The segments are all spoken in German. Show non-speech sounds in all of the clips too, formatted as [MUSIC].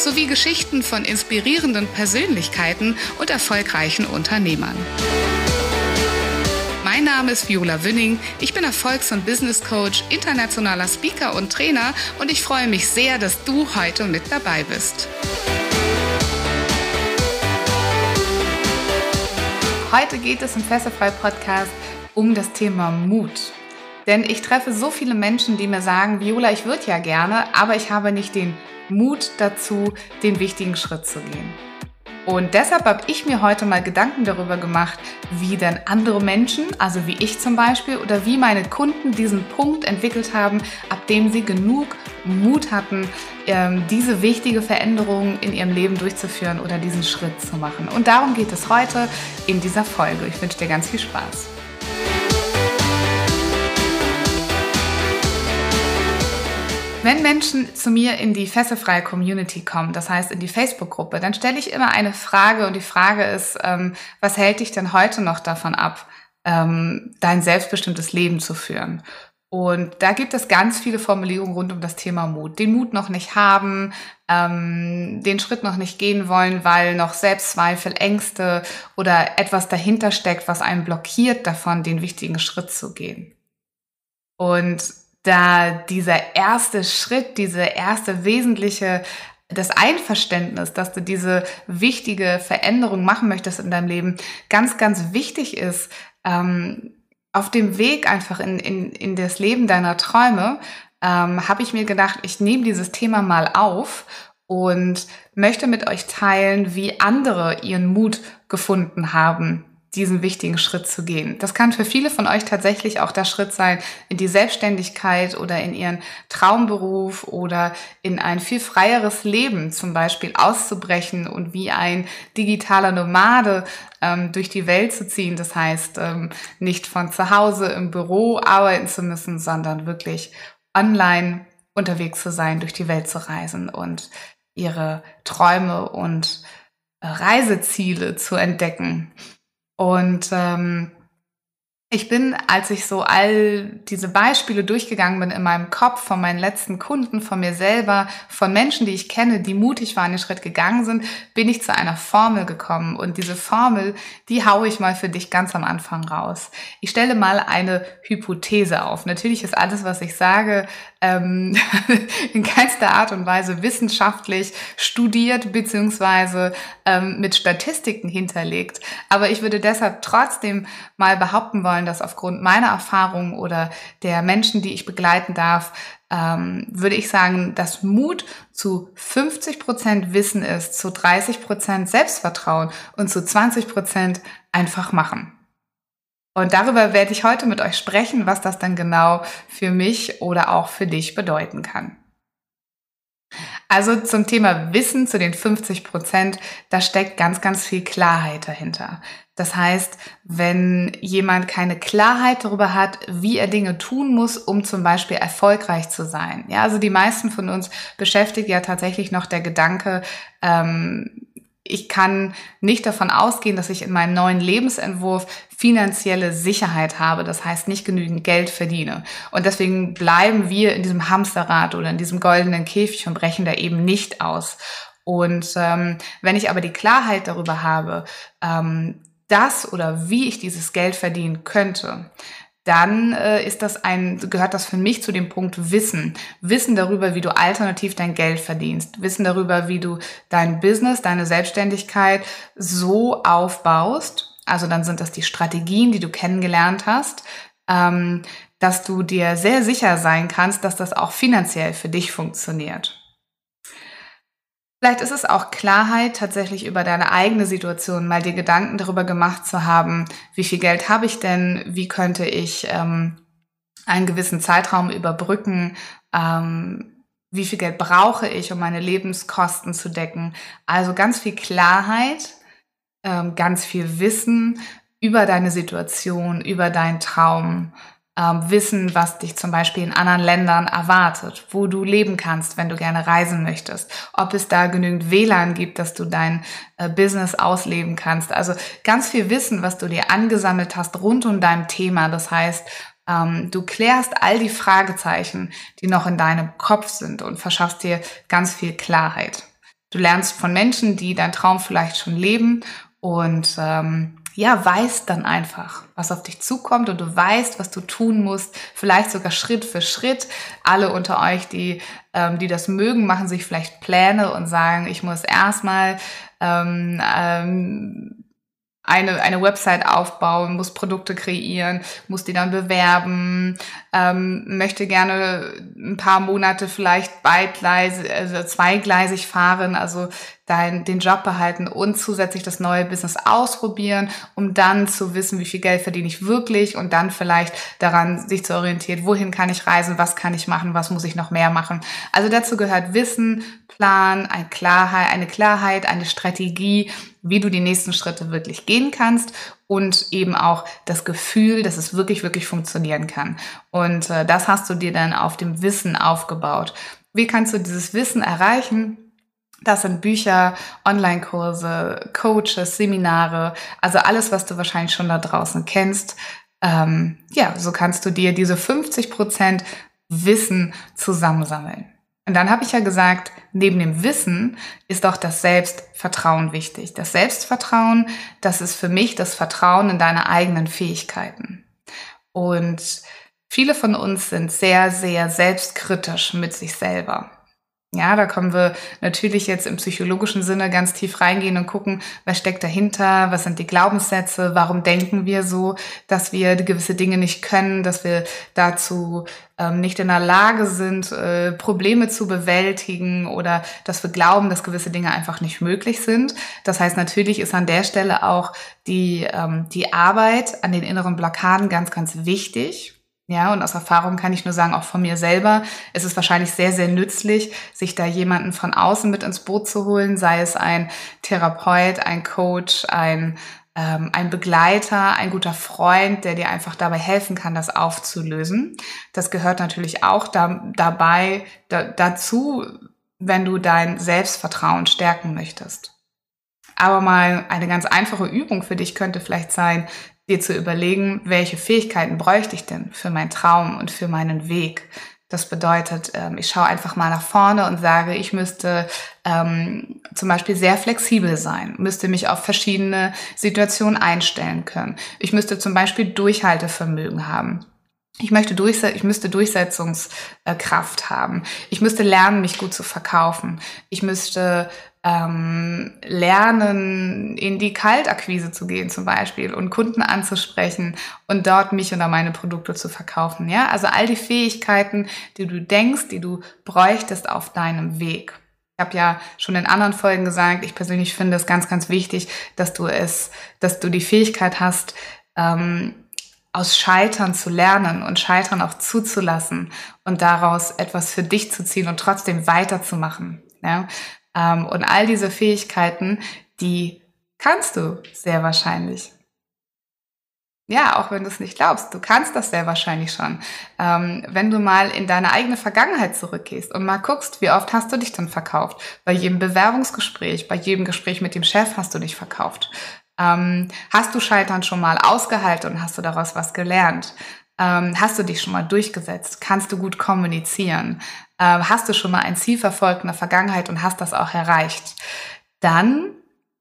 sowie Geschichten von inspirierenden Persönlichkeiten und erfolgreichen Unternehmern. Mein Name ist Viola Wünning. Ich bin Erfolgs- und Business Coach, internationaler Speaker und Trainer und ich freue mich sehr, dass du heute mit dabei bist. Heute geht es im Fesselfrei Podcast um das Thema Mut. Denn ich treffe so viele Menschen, die mir sagen, Viola, ich würde ja gerne, aber ich habe nicht den Mut dazu, den wichtigen Schritt zu gehen. Und deshalb habe ich mir heute mal Gedanken darüber gemacht, wie denn andere Menschen, also wie ich zum Beispiel, oder wie meine Kunden diesen Punkt entwickelt haben, ab dem sie genug Mut hatten, ähm, diese wichtige Veränderung in ihrem Leben durchzuführen oder diesen Schritt zu machen. Und darum geht es heute in dieser Folge. Ich wünsche dir ganz viel Spaß. Wenn Menschen zu mir in die fesselfreie Community kommen, das heißt in die Facebook-Gruppe, dann stelle ich immer eine Frage und die Frage ist, ähm, was hält dich denn heute noch davon ab, ähm, dein selbstbestimmtes Leben zu führen? Und da gibt es ganz viele Formulierungen rund um das Thema Mut. Den Mut noch nicht haben, ähm, den Schritt noch nicht gehen wollen, weil noch Selbstzweifel, Ängste oder etwas dahinter steckt, was einen blockiert davon, den wichtigen Schritt zu gehen. Und da dieser erste Schritt, diese erste wesentliche das Einverständnis, dass du diese wichtige Veränderung machen möchtest in deinem Leben, ganz, ganz wichtig ist, ähm, auf dem Weg einfach in, in, in das Leben deiner Träume, ähm, habe ich mir gedacht, ich nehme dieses Thema mal auf und möchte mit euch teilen, wie andere ihren Mut gefunden haben, diesen wichtigen Schritt zu gehen. Das kann für viele von euch tatsächlich auch der Schritt sein, in die Selbstständigkeit oder in ihren Traumberuf oder in ein viel freieres Leben zum Beispiel auszubrechen und wie ein digitaler Nomade ähm, durch die Welt zu ziehen. Das heißt, ähm, nicht von zu Hause im Büro arbeiten zu müssen, sondern wirklich online unterwegs zu sein, durch die Welt zu reisen und ihre Träume und Reiseziele zu entdecken. Und ähm, ich bin, als ich so all diese Beispiele durchgegangen bin in meinem Kopf von meinen letzten Kunden, von mir selber, von Menschen, die ich kenne, die mutig waren, den Schritt gegangen sind, bin ich zu einer Formel gekommen. Und diese Formel, die haue ich mal für dich ganz am Anfang raus. Ich stelle mal eine Hypothese auf. Natürlich ist alles, was ich sage, ähm, [LAUGHS] in keinster Art und Weise wissenschaftlich studiert beziehungsweise ähm, mit Statistiken hinterlegt. Aber ich würde deshalb trotzdem mal behaupten wollen, dass aufgrund meiner Erfahrungen oder der Menschen, die ich begleiten darf, ähm, würde ich sagen, dass Mut zu 50 Prozent Wissen ist, zu 30 Prozent Selbstvertrauen und zu 20 Prozent einfach machen. Und darüber werde ich heute mit euch sprechen, was das dann genau für mich oder auch für dich bedeuten kann. Also zum Thema Wissen zu den 50 Prozent, da steckt ganz, ganz viel Klarheit dahinter. Das heißt, wenn jemand keine Klarheit darüber hat, wie er Dinge tun muss, um zum Beispiel erfolgreich zu sein. Ja, also die meisten von uns beschäftigt ja tatsächlich noch der Gedanke, ähm, ich kann nicht davon ausgehen, dass ich in meinem neuen Lebensentwurf finanzielle Sicherheit habe, das heißt nicht genügend Geld verdiene. Und deswegen bleiben wir in diesem Hamsterrad oder in diesem goldenen Käfig und brechen da eben nicht aus. Und ähm, wenn ich aber die Klarheit darüber habe, ähm, das oder wie ich dieses Geld verdienen könnte, dann äh, ist das ein, gehört das für mich zu dem Punkt Wissen. Wissen darüber, wie du alternativ dein Geld verdienst. Wissen darüber, wie du dein Business, deine Selbstständigkeit so aufbaust. Also dann sind das die Strategien, die du kennengelernt hast, ähm, dass du dir sehr sicher sein kannst, dass das auch finanziell für dich funktioniert. Vielleicht ist es auch Klarheit, tatsächlich über deine eigene Situation mal dir Gedanken darüber gemacht zu haben, wie viel Geld habe ich denn, wie könnte ich ähm, einen gewissen Zeitraum überbrücken, ähm, wie viel Geld brauche ich, um meine Lebenskosten zu decken. Also ganz viel Klarheit, ähm, ganz viel Wissen über deine Situation, über deinen Traum, ähm, wissen, was dich zum Beispiel in anderen Ländern erwartet, wo du leben kannst, wenn du gerne reisen möchtest, ob es da genügend WLAN gibt, dass du dein äh, Business ausleben kannst. Also ganz viel Wissen, was du dir angesammelt hast rund um dein Thema. Das heißt, ähm, du klärst all die Fragezeichen, die noch in deinem Kopf sind und verschaffst dir ganz viel Klarheit. Du lernst von Menschen, die deinen Traum vielleicht schon leben und ähm, ja, weißt dann einfach, was auf dich zukommt und du weißt, was du tun musst, vielleicht sogar Schritt für Schritt. Alle unter euch, die, ähm, die das mögen, machen sich vielleicht Pläne und sagen, ich muss erstmal ähm, ähm, eine, eine Website aufbauen, muss Produkte kreieren, muss die dann bewerben, ähm, möchte gerne ein paar Monate vielleicht beidgleisig, also zweigleisig fahren, also dein, den Job behalten und zusätzlich das neue Business ausprobieren, um dann zu wissen, wie viel Geld verdiene ich wirklich und dann vielleicht daran sich zu orientieren, wohin kann ich reisen, was kann ich machen, was muss ich noch mehr machen. Also dazu gehört Wissen, Plan, eine Klarheit, eine Klarheit, eine Strategie, wie du die nächsten Schritte wirklich gehen kannst und eben auch das Gefühl, dass es wirklich, wirklich funktionieren kann. Und äh, das hast du dir dann auf dem Wissen aufgebaut. Wie kannst du dieses Wissen erreichen? Das sind Bücher, Online-Kurse, Coaches, Seminare, also alles, was du wahrscheinlich schon da draußen kennst. Ähm, ja, so kannst du dir diese 50 Prozent Wissen zusammensammeln. Und dann habe ich ja gesagt, neben dem Wissen ist auch das Selbstvertrauen wichtig. Das Selbstvertrauen, das ist für mich das Vertrauen in deine eigenen Fähigkeiten. Und viele von uns sind sehr, sehr selbstkritisch mit sich selber. Ja, da können wir natürlich jetzt im psychologischen Sinne ganz tief reingehen und gucken, was steckt dahinter, was sind die Glaubenssätze, warum denken wir so, dass wir gewisse Dinge nicht können, dass wir dazu ähm, nicht in der Lage sind, äh, Probleme zu bewältigen oder dass wir glauben, dass gewisse Dinge einfach nicht möglich sind. Das heißt, natürlich ist an der Stelle auch die, ähm, die Arbeit an den inneren Blockaden ganz, ganz wichtig ja, und aus Erfahrung kann ich nur sagen, auch von mir selber, ist es wahrscheinlich sehr, sehr nützlich, sich da jemanden von außen mit ins Boot zu holen, sei es ein Therapeut, ein Coach, ein, ähm, ein Begleiter, ein guter Freund, der dir einfach dabei helfen kann, das aufzulösen. Das gehört natürlich auch da, dabei da, dazu, wenn du dein Selbstvertrauen stärken möchtest. Aber mal eine ganz einfache Übung für dich könnte vielleicht sein, dir zu überlegen, welche Fähigkeiten bräuchte ich denn für meinen Traum und für meinen Weg. Das bedeutet, ähm, ich schaue einfach mal nach vorne und sage, ich müsste ähm, zum Beispiel sehr flexibel sein, müsste mich auf verschiedene Situationen einstellen können. Ich müsste zum Beispiel Durchhaltevermögen haben. Ich möchte Durchse ich müsste Durchsetzungskraft haben. Ich müsste lernen, mich gut zu verkaufen. Ich müsste ähm, lernen, in die Kaltakquise zu gehen zum Beispiel und Kunden anzusprechen und dort mich oder meine Produkte zu verkaufen. Ja, also all die Fähigkeiten, die du denkst, die du bräuchtest auf deinem Weg. Ich habe ja schon in anderen Folgen gesagt, ich persönlich finde es ganz, ganz wichtig, dass du es, dass du die Fähigkeit hast, ähm, aus Scheitern zu lernen und Scheitern auch zuzulassen und daraus etwas für dich zu ziehen und trotzdem weiterzumachen. Ja? Ähm, und all diese Fähigkeiten, die kannst du sehr wahrscheinlich. Ja, auch wenn du es nicht glaubst, du kannst das sehr wahrscheinlich schon. Ähm, wenn du mal in deine eigene Vergangenheit zurückgehst und mal guckst, wie oft hast du dich dann verkauft? Bei jedem Bewerbungsgespräch, bei jedem Gespräch mit dem Chef hast du dich verkauft. Ähm, hast du Scheitern schon mal ausgehalten und hast du daraus was gelernt? Ähm, hast du dich schon mal durchgesetzt? Kannst du gut kommunizieren? äh, hast du schon mal ein Ziel verfolgt in der Vergangenheit und hast das auch erreicht, dann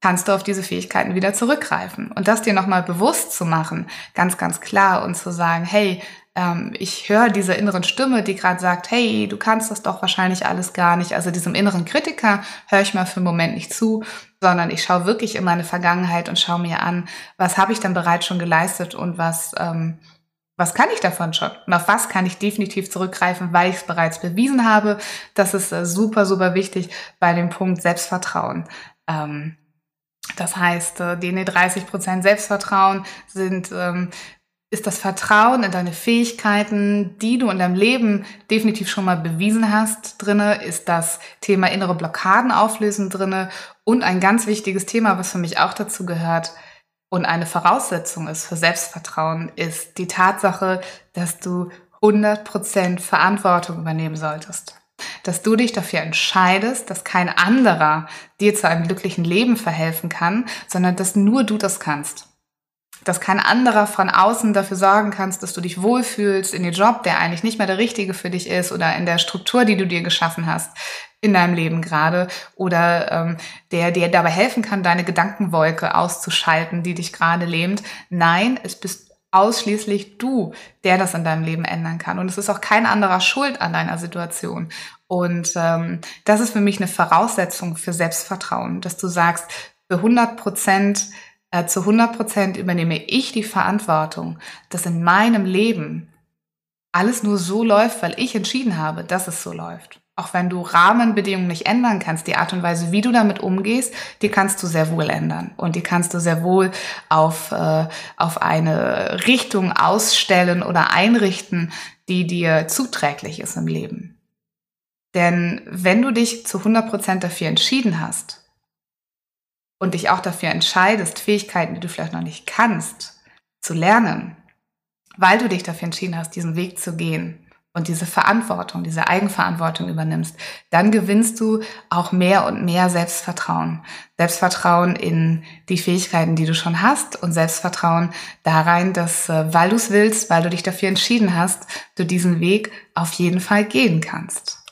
kannst du auf diese Fähigkeiten wieder zurückgreifen. Und das dir nochmal bewusst zu machen, ganz, ganz klar und zu sagen, hey, ähm, ich höre diese inneren Stimme, die gerade sagt, hey, du kannst das doch wahrscheinlich alles gar nicht. Also diesem inneren Kritiker höre ich mal für einen Moment nicht zu, sondern ich schaue wirklich in meine Vergangenheit und schaue mir an, was habe ich dann bereits schon geleistet und was ähm, was kann ich davon schon? Und auf was kann ich definitiv zurückgreifen, weil ich es bereits bewiesen habe? Das ist äh, super, super wichtig bei dem Punkt Selbstvertrauen. Ähm, das heißt, äh, die 30% Selbstvertrauen sind, ähm, ist das Vertrauen in deine Fähigkeiten, die du in deinem Leben definitiv schon mal bewiesen hast, drinne, ist das Thema innere Blockaden auflösen drinne und ein ganz wichtiges Thema, was für mich auch dazu gehört, Und eine Voraussetzung ist für Selbstvertrauen ist die Tatsache, dass du 100% Verantwortung übernehmen solltest. Dass du dich dafür entscheidest, dass kein anderer dir zu einem glücklichen Leben verhelfen kann, sondern dass nur du das kannst dass kein anderer von außen dafür sorgen kannst, dass du dich wohlfühlst in den Job, der eigentlich nicht mehr der richtige für dich ist oder in der Struktur, die du dir geschaffen hast in deinem Leben gerade oder ähm, der dir dabei helfen kann, deine Gedankenwolke auszuschalten, die dich gerade lähmt. Nein, es bist ausschließlich du, der das in deinem Leben ändern kann. Und es ist auch kein anderer schuld an deiner Situation. Und ähm, das ist für mich eine Voraussetzung für Selbstvertrauen, dass du sagst, für 100 Prozent äh, zu 100 Prozent übernehme ich die Verantwortung, dass in meinem Leben alles nur so läuft, weil ich entschieden habe, dass es so läuft. Auch wenn du Rahmenbedingungen nicht ändern kannst, die Art und Weise, wie du damit umgehst, die kannst du sehr wohl ändern. Und die kannst du sehr wohl auf, äh, auf eine Richtung ausstellen oder einrichten, die dir zuträglich ist im Leben. Denn wenn du dich zu 100 Prozent dafür entschieden hast, und dich auch dafür entscheidest, Fähigkeiten, die du vielleicht noch nicht kannst, zu lernen, weil du dich dafür entschieden hast, diesen Weg zu gehen und diese Verantwortung, diese Eigenverantwortung übernimmst, dann gewinnst du auch mehr und mehr Selbstvertrauen. Selbstvertrauen in die Fähigkeiten, die du schon hast und Selbstvertrauen darein, dass, äh, weil du es willst, weil du dich dafür entschieden hast, du diesen Weg auf jeden Fall gehen kannst.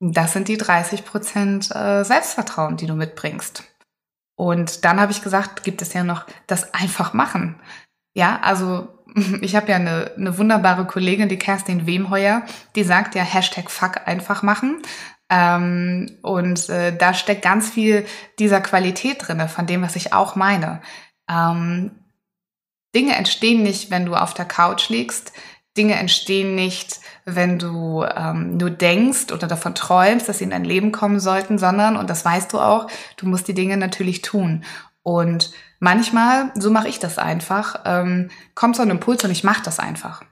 Das sind die 30 Prozent äh, Selbstvertrauen, die du mitbringst. Und dann habe ich gesagt, gibt es ja noch das einfach machen. Ja, also [LAUGHS] ich habe ja eine, eine wunderbare Kollegin, die Kerstin Wemheuer, die sagt ja Hashtag Fuck einfach machen. Ähm, und äh, da steckt ganz viel dieser Qualität drinne, von dem, was ich auch meine. Ähm, Dinge entstehen nicht, wenn du auf der Couch liegst. Dinge entstehen nicht, wenn du ähm, nur denkst oder davon träumst, dass sie in dein Leben kommen sollten, sondern, und das weißt du auch, du musst die Dinge natürlich tun. Und manchmal, so mache ich das einfach, ähm, kommt so ein Impuls und ich mache das einfach.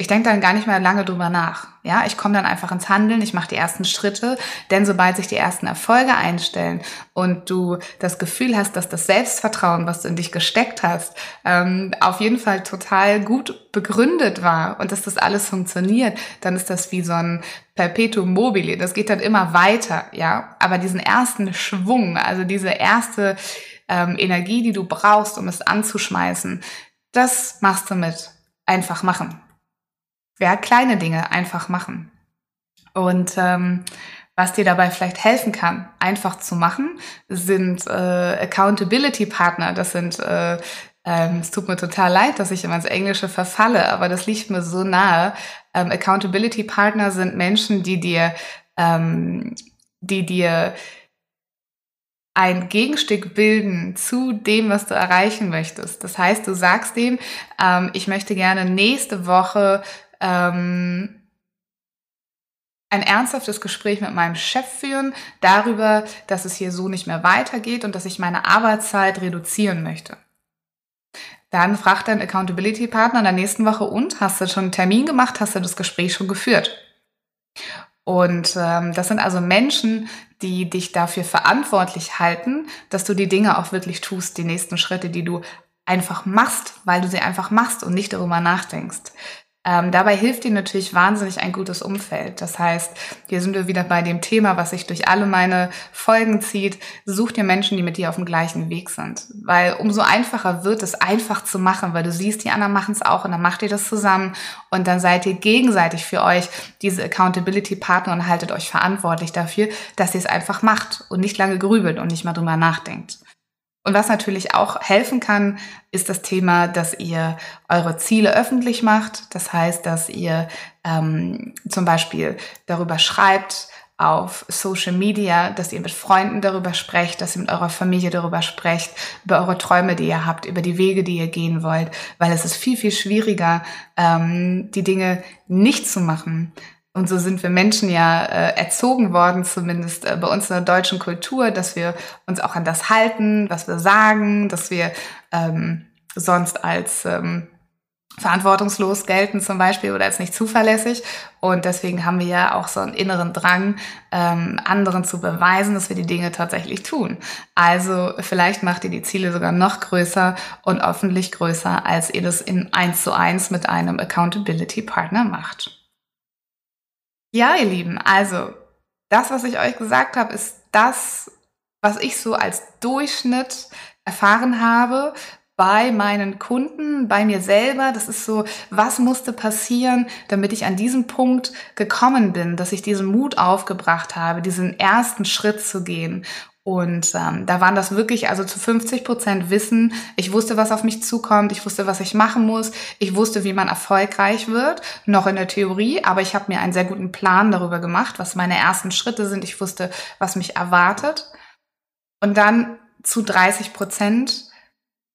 Ich denke dann gar nicht mehr lange drüber nach. Ja, ich komme dann einfach ins Handeln, ich mache die ersten Schritte, denn sobald sich die ersten Erfolge einstellen und du das Gefühl hast, dass das Selbstvertrauen, was du in dich gesteckt hast, ähm, auf jeden Fall total gut begründet war und dass das alles funktioniert, dann ist das wie so ein Perpetuum mobile. Das geht dann immer weiter, ja. Aber diesen ersten Schwung, also diese erste ähm, Energie, die du brauchst, um es anzuschmeißen, das machst du mit einfach machen ja, kleine Dinge einfach machen. Und ähm, was dir dabei vielleicht helfen kann, einfach zu machen, sind äh, Accountability Partner. Das sind äh, ähm, es tut mir total leid, dass ich immer ins Englische verfalle, aber das liegt mir so nahe. Ähm, Accountability Partner sind Menschen, die dir, ähm, die dir ein Gegenstück bilden zu dem, was du erreichen möchtest. Das heißt, du sagst dem, ähm, ich möchte gerne nächste Woche ähm, ein ernsthaftes Gespräch mit meinem Chef führen darüber, dass es hier so nicht mehr weitergeht und dass ich meine Arbeitszeit reduzieren möchte. Dann fragt dein Accountability Partner in der nächsten Woche und hast du schon einen Termin gemacht, hast du das Gespräch schon geführt? Und ähm, das sind also Menschen, die dich dafür verantwortlich halten, dass du die Dinge auch wirklich tust, die nächsten Schritte, die du einfach machst, weil du sie einfach machst und nicht darüber nachdenkst. Ähm, dabei hilft dir natürlich wahnsinnig ein gutes Umfeld. Das heißt, hier sind wir wieder bei dem Thema, was sich durch alle meine Folgen zieht. Such dir Menschen, die mit dir auf dem gleichen Weg sind. Weil umso einfacher wird es, einfach zu machen, weil du siehst, die anderen machen es auch und dann macht ihr das zusammen und dann seid ihr gegenseitig für euch diese Accountability-Partner und haltet euch verantwortlich dafür, dass ihr es einfach macht und nicht lange grübelt und nicht mal drüber nachdenkt. Und was natürlich auch helfen kann, ist das Thema, dass ihr eure Ziele öffentlich macht. Das heißt, dass ihr ähm, zum Beispiel darüber schreibt auf Social Media, dass ihr mit Freunden darüber sprecht, dass ihr mit eurer Familie darüber sprecht, über eure Träume, die ihr habt, über die Wege, die ihr gehen wollt, weil es ist viel, viel schwieriger, ähm, die Dinge nicht zu machen, und so sind wir Menschen ja äh, erzogen worden, zumindest äh, bei uns in der deutschen Kultur, dass wir uns auch an das halten, was wir sagen, dass wir ähm, sonst als ähm, verantwortungslos gelten zum Beispiel oder als nicht zuverlässig. Und deswegen haben wir ja auch so einen inneren Drang, ähm, anderen zu beweisen, dass wir die Dinge tatsächlich tun. Also vielleicht macht ihr die Ziele sogar noch größer und hoffentlich größer, als ihr das in eins zu eins mit einem Accountability Partner macht. Ja, ihr Lieben, also das, was ich euch gesagt habe, ist das, was ich so als Durchschnitt erfahren habe, bei meinen Kunden, bei mir selber. Das ist so, was musste passieren, damit ich an diesem Punkt gekommen bin, dass ich diesen Mut aufgebracht habe, diesen ersten Schritt zu gehen. Und ähm, da waren das wirklich also zu 50 Prozent Wissen. Ich wusste, was auf mich zukommt. Ich wusste, was ich machen muss. Ich wusste, wie man erfolgreich wird. Noch in der Theorie, aber ich habe mir einen sehr guten Plan darüber gemacht, was meine ersten Schritte sind. Ich wusste, was mich erwartet. Und dann zu 30 Prozent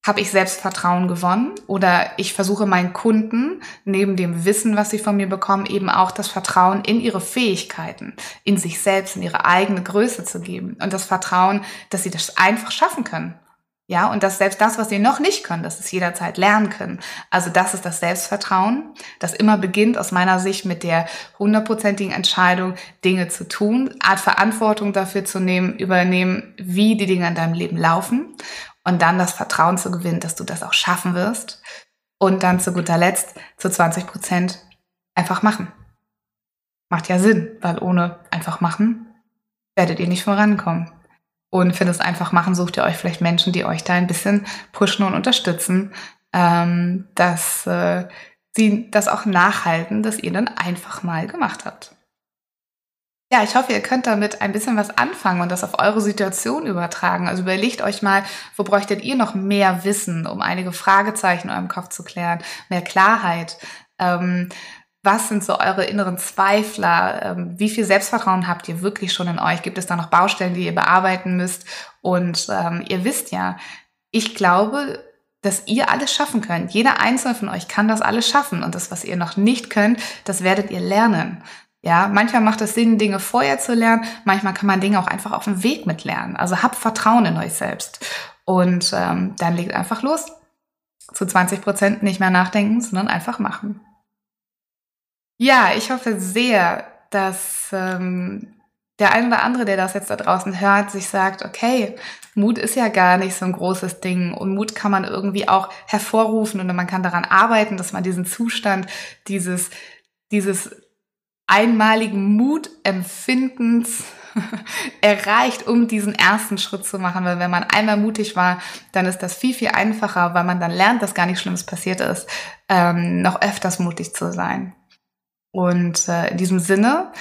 habe ich Selbstvertrauen gewonnen oder ich versuche meinen Kunden neben dem Wissen, was sie von mir bekommen, eben auch das Vertrauen in ihre Fähigkeiten, in sich selbst, in ihre eigene Größe zu geben und das Vertrauen, dass sie das einfach schaffen können. Ja, und dass selbst das, was sie noch nicht können, dass sie es jederzeit lernen können. Also das ist das Selbstvertrauen, das immer beginnt aus meiner Sicht mit der hundertprozentigen Entscheidung, Dinge zu tun, Art Verantwortung dafür zu nehmen, übernehmen, wie die Dinge in deinem Leben laufen und dann das Vertrauen zu gewinnen, dass du das auch schaffen wirst. Und dann zu guter Letzt zu 20 Prozent einfach machen. Macht ja Sinn, weil ohne einfach machen werdet ihr nicht vorankommen. Und für das einfach machen sucht ihr euch vielleicht Menschen, die euch da ein bisschen pushen und unterstützen, ähm, dass äh, sie das auch nachhalten, dass ihr dann einfach mal gemacht habt. Ja, ich hoffe, ihr könnt damit ein bisschen was anfangen und das auf eure Situation übertragen. Also überlegt euch mal, wo bräuchtet ihr noch mehr Wissen, um einige Fragezeichen in eurem Kopf zu klären, mehr Klarheit. Ähm, was sind so eure inneren Zweifler? Ähm, wie viel Selbstvertrauen habt ihr wirklich schon in euch? Gibt es da noch Baustellen, die ihr bearbeiten müsst? Und ähm, ihr wisst ja, ich glaube, dass ihr alles schaffen könnt. Jeder einzelne von euch kann das alles schaffen. Und das, was ihr noch nicht könnt, das werdet ihr lernen. Ja, manchmal macht es Sinn, Dinge vorher zu lernen. Manchmal kann man Dinge auch einfach auf dem Weg mitlernen. Also habt Vertrauen in euch selbst. Und ähm, dann legt einfach los. Zu 20 Prozent nicht mehr nachdenken, sondern einfach machen. Ja, ich hoffe sehr, dass ähm, der ein oder andere, der das jetzt da draußen hört, sich sagt, okay, Mut ist ja gar nicht so ein großes Ding und Mut kann man irgendwie auch hervorrufen und man kann daran arbeiten, dass man diesen Zustand, dieses, dieses einmaligen Mutempfindens [LAUGHS] erreicht, um diesen ersten Schritt zu machen. Weil wenn man einmal mutig war, dann ist das viel, viel einfacher, weil man dann lernt, dass gar nichts Schlimmes passiert ist, ähm, noch öfters mutig zu sein. Und äh, in diesem Sinne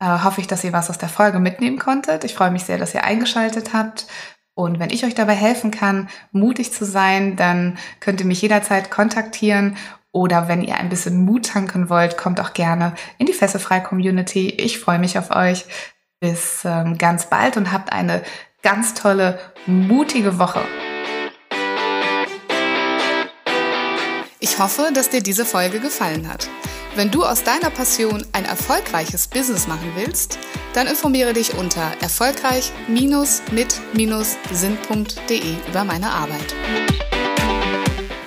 äh, hoffe ich, dass ihr was aus der Folge mitnehmen konntet. Ich freue mich sehr, dass ihr eingeschaltet habt. Und wenn ich euch dabei helfen kann, mutig zu sein, dann könnt ihr mich jederzeit kontaktieren oder wenn ihr ein bisschen Mut tanken wollt, kommt auch gerne in die Fesselfrei Community. Ich freue mich auf euch. Bis ähm, ganz bald und habt eine ganz tolle, mutige Woche. Ich hoffe, dass dir diese Folge gefallen hat. Wenn du aus deiner Passion ein erfolgreiches Business machen willst, dann informiere dich unter erfolgreich-mit-sinn.de über meine Arbeit.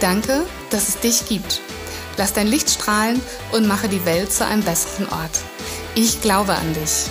Danke, dass es dich gibt. Lass dein Licht strahlen und mache die Welt zu einem besseren Ort. Ich glaube an dich.